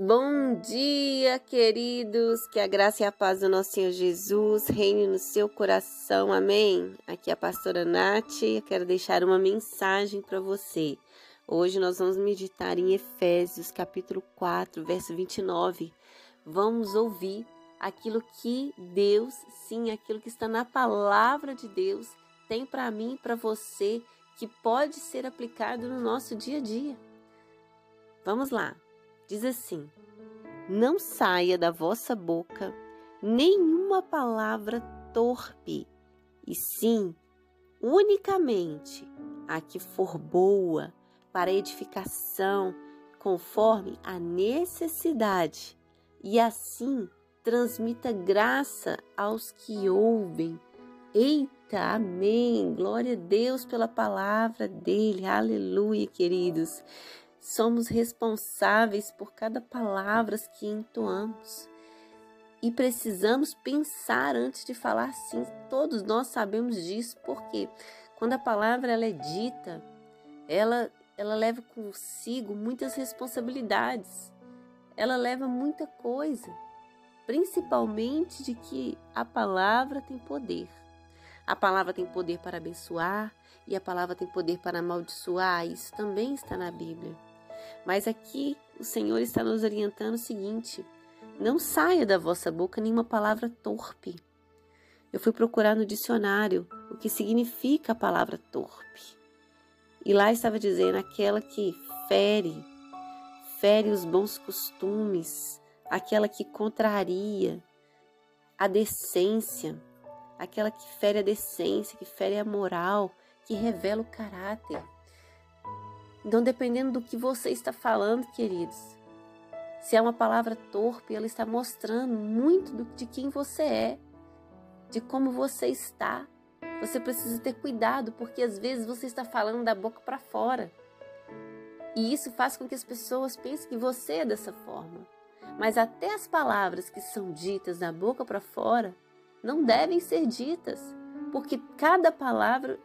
Bom dia, queridos. Que a graça e a paz do nosso Senhor Jesus reine no seu coração. Amém. Aqui é a pastora Nath. Eu quero deixar uma mensagem para você. Hoje nós vamos meditar em Efésios, capítulo 4, verso 29. Vamos ouvir aquilo que Deus, sim, aquilo que está na palavra de Deus, tem para mim e para você, que pode ser aplicado no nosso dia a dia. Vamos lá. Diz assim: Não saia da vossa boca nenhuma palavra torpe, e sim unicamente a que for boa para edificação, conforme a necessidade, e assim transmita graça aos que ouvem. Eita, amém! Glória a Deus pela palavra dele, aleluia, queridos. Somos responsáveis por cada palavra que entoamos. E precisamos pensar antes de falar sim. Todos nós sabemos disso, porque quando a palavra ela é dita, ela, ela leva consigo muitas responsabilidades. Ela leva muita coisa, principalmente de que a palavra tem poder. A palavra tem poder para abençoar e a palavra tem poder para amaldiçoar. Isso também está na Bíblia. Mas aqui o Senhor está nos orientando o seguinte: não saia da vossa boca nenhuma palavra torpe. Eu fui procurar no dicionário o que significa a palavra torpe. E lá estava dizendo aquela que fere, fere os bons costumes, aquela que contraria a decência, aquela que fere a decência, que fere a moral, que revela o caráter. Então, dependendo do que você está falando, queridos, se é uma palavra torpe, ela está mostrando muito de quem você é, de como você está. Você precisa ter cuidado, porque às vezes você está falando da boca para fora. E isso faz com que as pessoas pensem que você é dessa forma. Mas até as palavras que são ditas da boca para fora não devem ser ditas, porque cada palavra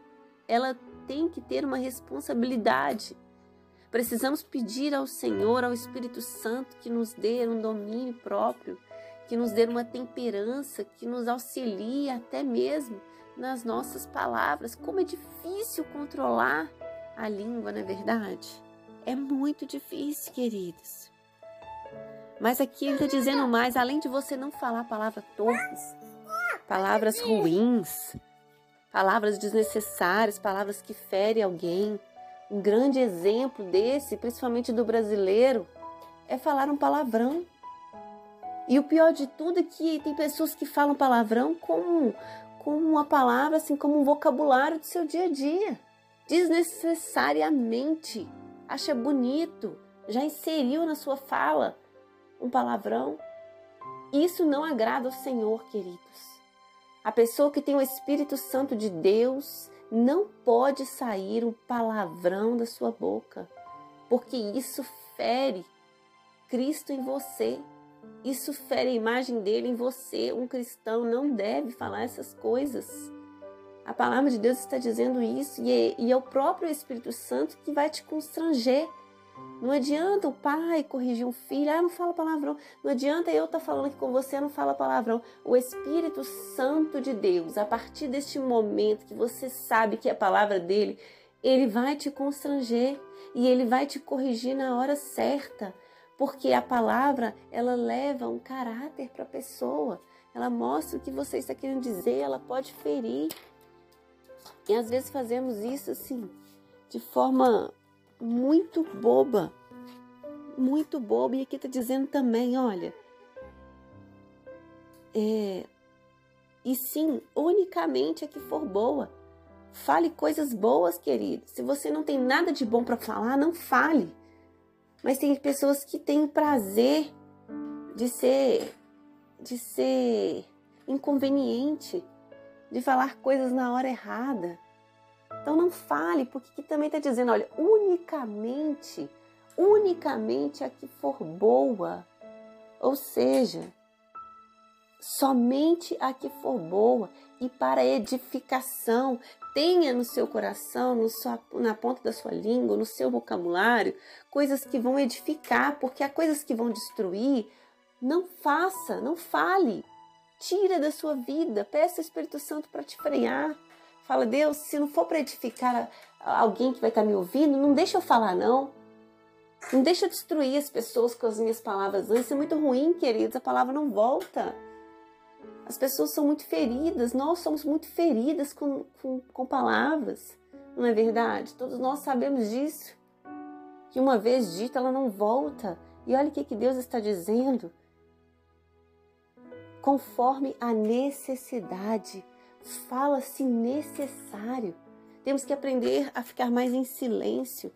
ela tem que ter uma responsabilidade. Precisamos pedir ao Senhor, ao Espírito Santo, que nos dê um domínio próprio, que nos dê uma temperança, que nos auxilie até mesmo nas nossas palavras. Como é difícil controlar a língua, não é verdade? É muito difícil, queridos. Mas aqui ele está dizendo mais, além de você não falar palavras torpes, palavras ruins, palavras desnecessárias, palavras que ferem alguém, um grande exemplo desse, principalmente do brasileiro, é falar um palavrão. E o pior de tudo é que tem pessoas que falam palavrão como, como uma palavra, assim, como um vocabulário do seu dia a dia. Desnecessariamente. Acha bonito. Já inseriu na sua fala um palavrão. Isso não agrada ao Senhor, queridos. A pessoa que tem o Espírito Santo de Deus, não pode sair um palavrão da sua boca, porque isso fere Cristo em você. Isso fere a imagem dele em você. Um cristão não deve falar essas coisas. A palavra de Deus está dizendo isso e é, e é o próprio Espírito Santo que vai te constranger não adianta o pai corrigir um filho, ah, não fala palavrão. Não adianta eu estar tá falando aqui com você, não fala palavrão. O Espírito Santo de Deus, a partir deste momento que você sabe que é a palavra dele, ele vai te constranger e ele vai te corrigir na hora certa, porque a palavra ela leva um caráter para a pessoa. Ela mostra o que você está querendo dizer, ela pode ferir. E às vezes fazemos isso assim, de forma muito boba. Muito boba. E aqui está dizendo também, olha. É, e sim, unicamente a que for boa. Fale coisas boas, querido. Se você não tem nada de bom para falar, não fale. Mas tem pessoas que têm prazer de ser de ser inconveniente, de falar coisas na hora errada. Então não fale, porque aqui também está dizendo, olha, unicamente, unicamente a que for boa. Ou seja, somente a que for boa e para edificação, Tenha no seu coração, no sua, na ponta da sua língua, no seu vocabulário, coisas que vão edificar, porque há coisas que vão destruir. Não faça, não fale. Tira da sua vida, peça ao Espírito Santo para te frear. Fala, Deus, se não for para edificar alguém que vai estar tá me ouvindo, não deixa eu falar, não. Não deixa eu destruir as pessoas com as minhas palavras. Isso é muito ruim, queridos. A palavra não volta. As pessoas são muito feridas. Nós somos muito feridas com, com, com palavras. Não é verdade? Todos nós sabemos disso. Que uma vez dita, ela não volta. E olha o que, que Deus está dizendo. Conforme a necessidade. Fala-se necessário. Temos que aprender a ficar mais em silêncio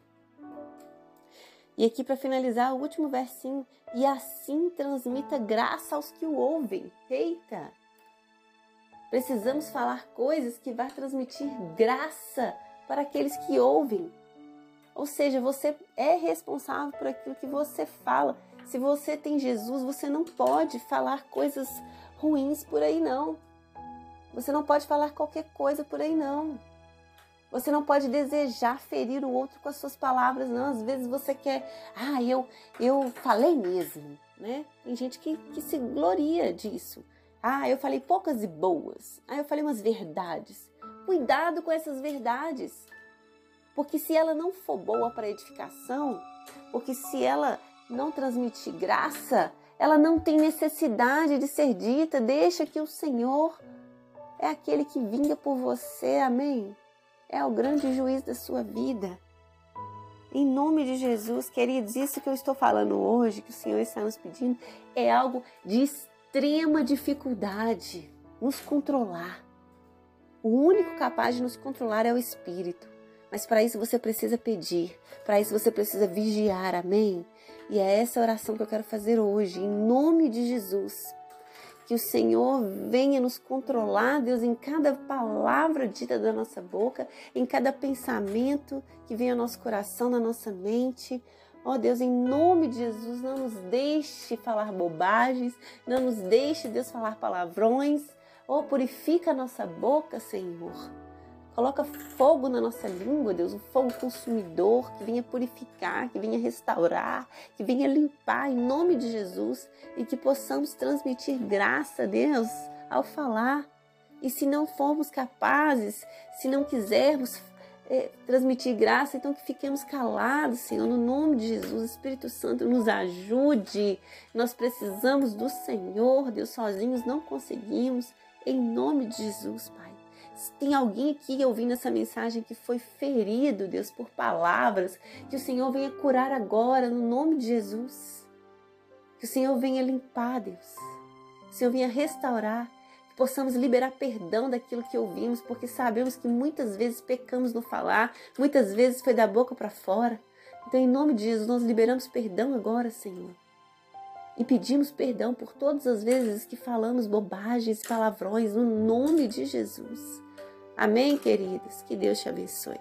e aqui para finalizar, o último versinho. E assim transmita graça aos que o ouvem. Eita! Precisamos falar coisas que vão transmitir graça para aqueles que ouvem. Ou seja, você é responsável por aquilo que você fala. Se você tem Jesus, você não pode falar coisas ruins por aí não. Você não pode falar qualquer coisa por aí não. Você não pode desejar ferir o outro com as suas palavras, não. Às vezes você quer, ah, eu, eu falei mesmo, né? Tem gente que, que se gloria disso. Ah, eu falei poucas e boas. Ah, eu falei umas verdades. Cuidado com essas verdades. Porque se ela não for boa para edificação, porque se ela não transmitir graça, ela não tem necessidade de ser dita. Deixa que o Senhor é aquele que vinga por você. Amém? é o grande juiz da sua vida. Em nome de Jesus, queridos, isso que eu estou falando hoje, que o Senhor está nos pedindo, é algo de extrema dificuldade. Nos controlar. O único capaz de nos controlar é o Espírito. Mas para isso você precisa pedir, para isso você precisa vigiar, amém? E é essa oração que eu quero fazer hoje, em nome de Jesus. Que o Senhor venha nos controlar, Deus, em cada palavra dita da nossa boca, em cada pensamento que vem ao nosso coração, na nossa mente. Ó oh, Deus, em nome de Jesus, não nos deixe falar bobagens, não nos deixe, Deus, falar palavrões. Oh, purifica a nossa boca, Senhor. Coloca fogo na nossa língua, Deus, um fogo consumidor que venha purificar, que venha restaurar, que venha limpar em nome de Jesus e que possamos transmitir graça, Deus, ao falar. E se não formos capazes, se não quisermos é, transmitir graça, então que fiquemos calados, Senhor, no nome de Jesus. Espírito Santo, nos ajude. Nós precisamos do Senhor, Deus, sozinhos não conseguimos. Em nome de Jesus, Pai. Se tem alguém aqui ouvindo essa mensagem que foi ferido, Deus, por palavras, que o Senhor venha curar agora, no nome de Jesus. Que o Senhor venha limpar, Deus. Que o Senhor venha restaurar. Que possamos liberar perdão daquilo que ouvimos, porque sabemos que muitas vezes pecamos no falar, muitas vezes foi da boca para fora. Então, em nome de Jesus, nós liberamos perdão agora, Senhor. E pedimos perdão por todas as vezes que falamos bobagens, palavrões, no nome de Jesus. Amém, queridos? Que Deus te abençoe.